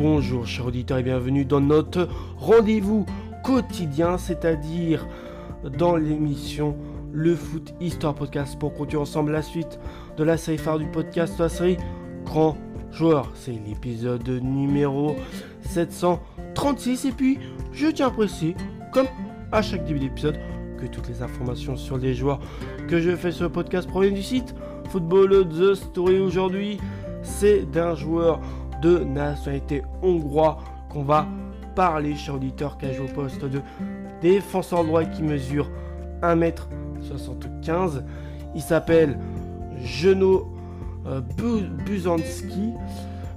Bonjour chers auditeurs et bienvenue dans notre rendez-vous quotidien, c'est-à-dire dans l'émission Le Foot Histoire Podcast pour continuer ensemble la suite de la série phare du podcast, la série Grand Joueur. C'est l'épisode numéro 736 et puis je tiens à préciser, comme à chaque début d'épisode, que toutes les informations sur les joueurs que je fais sur le podcast proviennent du site Football The Story aujourd'hui. C'est d'un joueur de nationalité hongrois qu'on va parler, cher auditeur, qui a joué au poste de défenseur droit qui mesure 1m75. Il s'appelle Jeno euh, Buzanski.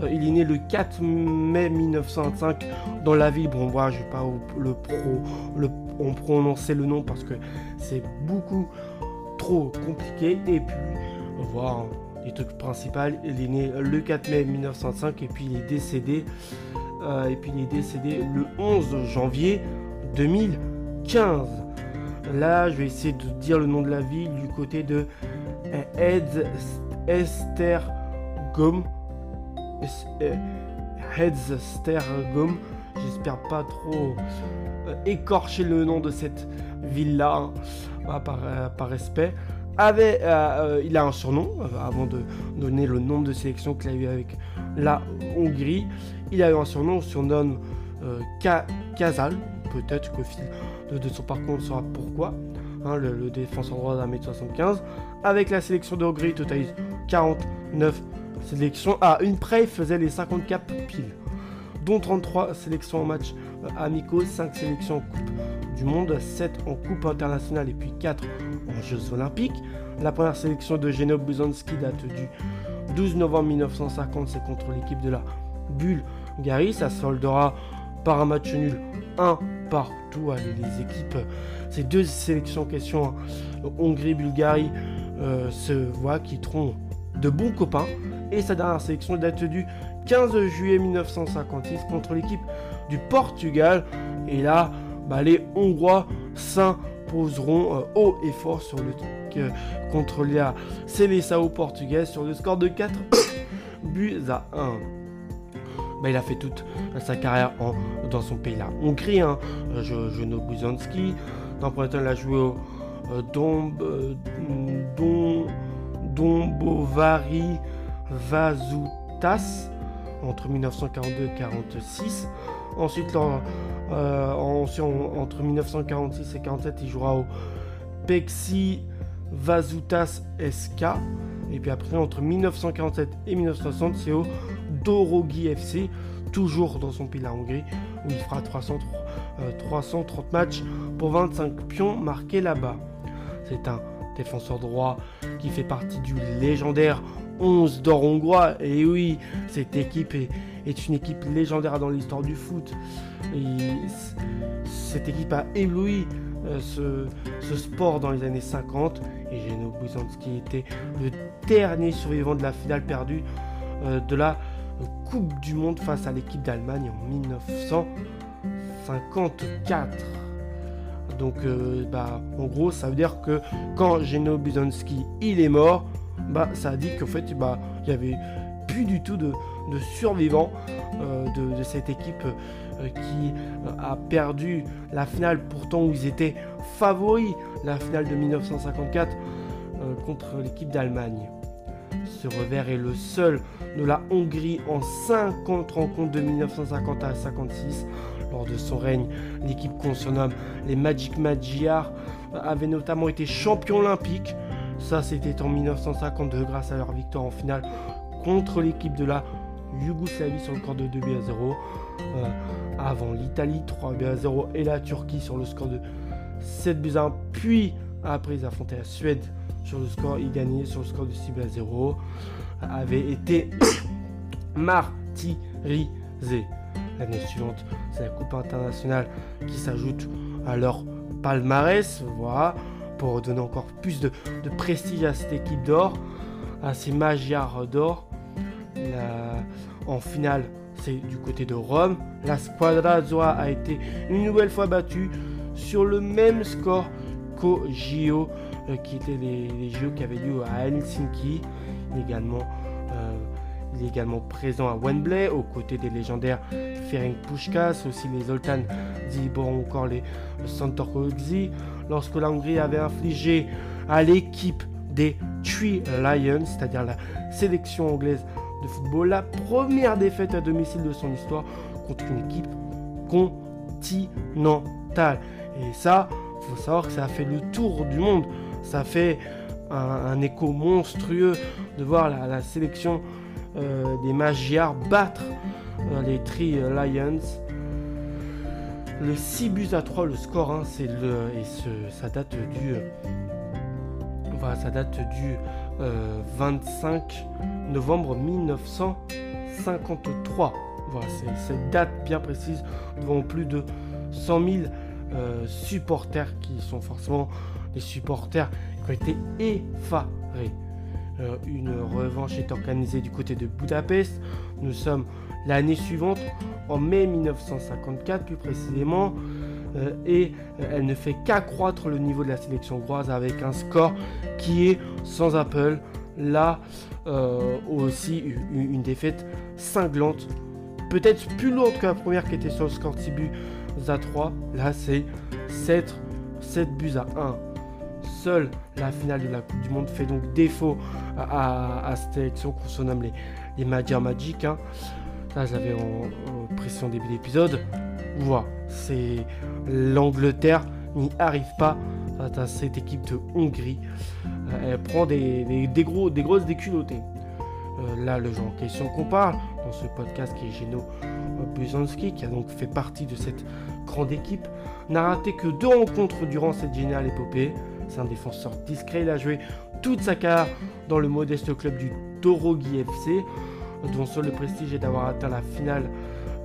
Euh, il est né le 4 mai 1925 dans la ville. Bon, voilà, je vais pas le pro, le, on prononcer le nom parce que c'est beaucoup trop compliqué. Et puis, voir les trucs principaux. Il est né le 4 mai 1905 et puis il est décédé. Euh, et puis il est décédé le 11 janvier 2015. Là, je vais essayer de dire le nom de la ville du côté de Estergom. Estergom. J'espère pas trop euh, écorcher le nom de cette ville-là, hein, euh, par respect euh, euh, il a un surnom, euh, avant de donner le nombre de sélections qu'il a eu avec la Hongrie. Il a eu un surnom, on surnomme Kazal. Peut-être qu'au fil de, son parcours, on saura pourquoi. Hein, le, défenseur droit d'un mètre 75. Avec la sélection de Hongrie, il totalise 49 sélections. Ah, une près, il faisait les 50 caps pile. Dont 33 sélections en match amicaux, 5 sélections en Coupe du Monde, 7 en Coupe internationale et puis 4 Jeux olympiques. La première sélection de Geno Buzanski date du 12 novembre 1950, c'est contre l'équipe de la Bulgarie. Ça soldera par un match nul, un partout. Allez, les équipes, ces deux sélections en question, hein, Hongrie-Bulgarie, euh, se voient, quitteront de bons copains. Et sa dernière sélection date du 15 juillet 1956 contre l'équipe du Portugal. Et là, bah, les Hongrois s'imposeront euh, haut et fort sur le, euh, contre la Seleção portugaise sur le score de 4 buts à 1. Bah, il a fait toute sa carrière en, dans son pays là. Hongrie, hein, Jono Buzanski. Dans le premier temps, il a joué au euh, Dom, Dombovari Vazutas entre 1942 et 1946. Ensuite, euh, entre 1946 et 1947, il jouera au Pexi Vazutas SK. Et puis après, entre 1947 et 1960, c'est au Dorogi FC, toujours dans son pays, la Hongrie, où il fera 330 euh, matchs pour 25 pions marqués là-bas. C'est un défenseur droit qui fait partie du légendaire 11 d'or hongrois. Et oui, cette équipe est, une équipe légendaire dans l'histoire du foot. Et cette équipe a ébloui euh, ce, sport dans les années 50. Et Geno Buzanski était le dernier survivant de la finale perdue euh, de la Coupe du Monde face à l'équipe d'Allemagne en 1954. Donc, euh, bah, en gros, ça veut dire que quand Geno Buzanski il est mort, bah, ça a dit qu'en fait, bah, il avait plus du tout de, survivants euh, de, cette équipe euh, qui a perdu la finale pourtant où ils étaient favoris, la finale de 1954 euh, contre l'équipe d'Allemagne. Ce revers est le seul de la Hongrie en 50 rencontres de 1950 à 56. Lors de son règne, l'équipe qu'on surnomme les Magic Magyars avait notamment été champion olympique ça, c'était en 1952 grâce à leur victoire en finale contre l'équipe de la Yougoslavie sur le score de 2 buts à 0. Euh, avant l'Italie, 3 buts à 0 et la Turquie sur le score de 7 buts à 1. Puis, après, ils affrontaient la Suède sur le score, ils gagnaient sur le score de 6 buts à 0. Avait été martyrisé. L'année suivante, c'est la Coupe internationale qui s'ajoute à leur palmarès. Voilà pour donner encore plus de, prestige à cette équipe d'or, à ces Magyars d'or. En finale, c'est du côté de Rome. La Squadra Zoa a été une nouvelle fois battue sur le même score qu'au JO, euh, qui étaient les, JO qui avaient lieu à Helsinki. Également, euh, Il est également présent à Wembley, aux côtés des légendaires Ferenc Puskas, aussi les Zoltan Zibor ou encore les Santorkozzi, lorsque la Hongrie avait infligé à l'équipe des Three Lions, c'est-à-dire la sélection anglaise de football, la première défaite à domicile de son histoire contre une équipe continentale. Et ça, il faut savoir que ça a fait le tour du monde. Ça fait un, écho monstrueux de voir la, sélection euh, des Magyars battre euh, les Three Lions. Le 6 buts à 3, le score, hein, c'est le, et ça date du, ça date du 25 euh, novembre 1953. Voilà, c'est cette date bien précise devant plus de 100 000 euh, supporters qui sont forcément des supporters qui ont été effarés. Euh, une revanche est organisée du côté de Budapest. Nous sommes l'année suivante, en mai 1954 plus précisément, euh, et elle ne fait qu'accroître le niveau de la sélection hongroise avec un score qui est sans appel. Là aussi une défaite cinglante, peut-être plus lourde que la première qui était sur le score de 6 buts à 3. Là, c'est 7, 7 buts à 1. Seule la finale de la Coupe du Monde fait donc défaut à, cette élection qu'on se nomme les, les Magic Magic. Là, j'avais en, pression début d'épisode. Voilà, c'est l'Angleterre n'y arrive pas à cette équipe de Hongrie. Euh, elle prend des, des, gros, des grosses déculottées. Euh, là, le genre en question qu'on parle dans ce podcast qui est Geno Buzanski, qui a donc fait partie de cette grande équipe, n'a raté que deux rencontres durant cette géniale épopée. C'est un défenseur discret, il a joué toute sa carrière dans le modeste club du Dorogi FC, dont seul le prestige est d'avoir atteint la finale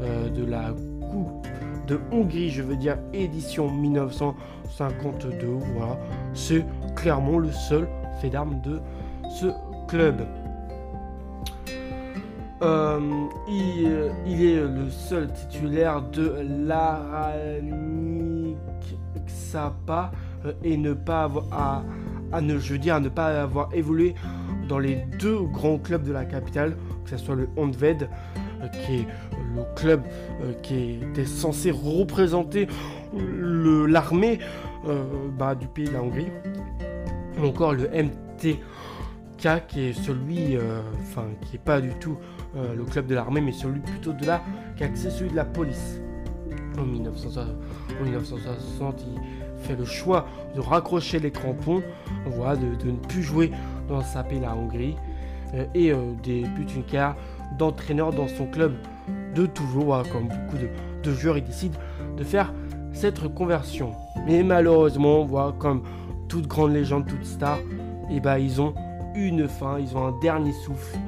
euh, de la Coupe de Hongrie, je veux dire édition 1952. Voilà, c'est clairement le seul fait d'armes de ce club. Euh, il, est le seul titulaire de l'Aranik Xapa euh, et ne pas avoir à, ne, je dire, ne pas avoir évolué dans les deux grands clubs de la capitale, que ce soit le Honved, euh, qui est le club qui était censé représenter l'armée bah, du pays de la Hongrie, ou encore le MTK qui est celui, qui est pas du tout euh, le club de l'armée, mais celui plutôt de la c'est celui de la police. En 1960, il fait le choix de raccrocher les crampons, voilà, de, ne plus jouer dans sa pays, la Hongrie, euh, et euh, débute une carrière d'entraîneur dans son club de toujours, comme beaucoup de, joueurs, il décide de faire cette reconversion. Mais malheureusement, voilà, comme toute grande légende, toute star, et eh ben, ils ont une fin, ils ont un dernier souffle.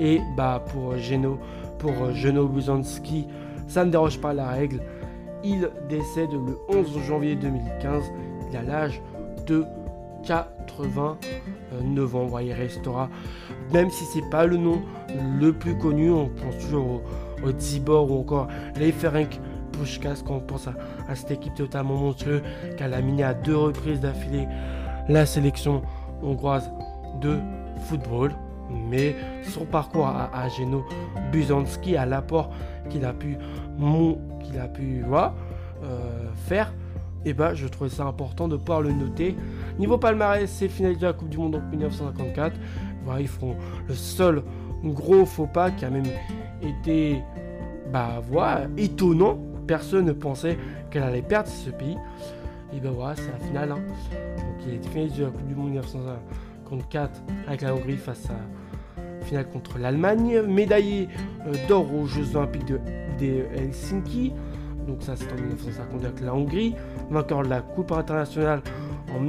Et bah pour Geno, pour Geno Buzanski, ça ne déroge pas la règle. Il décède le 11 janvier 2015. Il a l'âge de 89 ans. Il restera, même si c'est pas le nom le plus connu, on pense toujours au, au ou encore les Ferenc Pushkas quand on pense à, cette équipe totalement monstrueuse qui a laminé à deux reprises d'affilée la sélection hongroise de football mais son parcours à, à Geno Buzanski, à l'apport qu'il a pu, a pu euh, faire, eh ben, je trouvais ça important de pouvoir le noter. Niveau palmarès, c'est finaliste de la Coupe du Monde en 1954. Voilà, ils font le seul gros faux pas qui a même été bah, voilà, étonnant. Personne ne pensait qu'elle allait perdre ce pays. Et ben voilà, c'est la finale. Hein. Donc il est finaliste de la Coupe du Monde 1954 avec la Hongrie face à finale contre l'Allemagne, médaillé euh, d'or aux Jeux Olympiques de, Helsinki, donc ça c'est en 1952 avec la Hongrie, vainqueur de la Coupe internationale en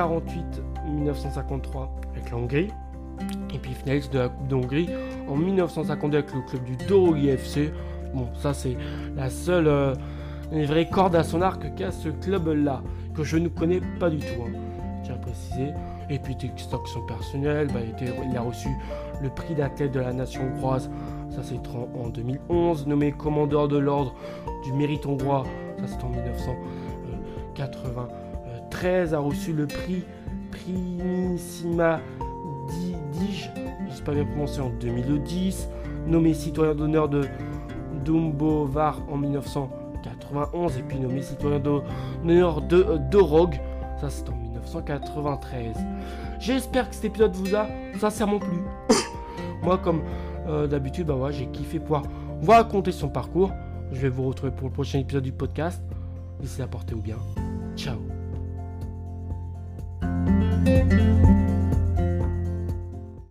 1948-1953 avec la Hongrie, et puis finaliste de la Coupe de Hongrie en 1952 avec le club du Dorogi FC. Bon, ça c'est la seule euh, vraie corde à son arc qu'a ce club-là, que je ne connais pas du tout. Hein. Tiens à préciser. Et puis son personnel, bah, il, a reçu le prix d'athlète de la nation hongroise, ça c'est en 2011, nommé commandeur de l'ordre du mérite hongrois, ça c'est en 1993, a reçu le prix Primissima Dij. J'espère bien prononcé en 2010, nommé citoyen d'honneur de Dumbovar en 1991 et puis nommé citoyen d'honneur de euh, Dorog, c'est en 1993. J'espère que cet épisode vous a sincèrement plu. Moi comme euh, d'habitude, bah j'ai kiffé pouvoir vous raconter son parcours. Je vais vous retrouver pour le prochain épisode du podcast. D'ici là, portez-vous bien. Ciao.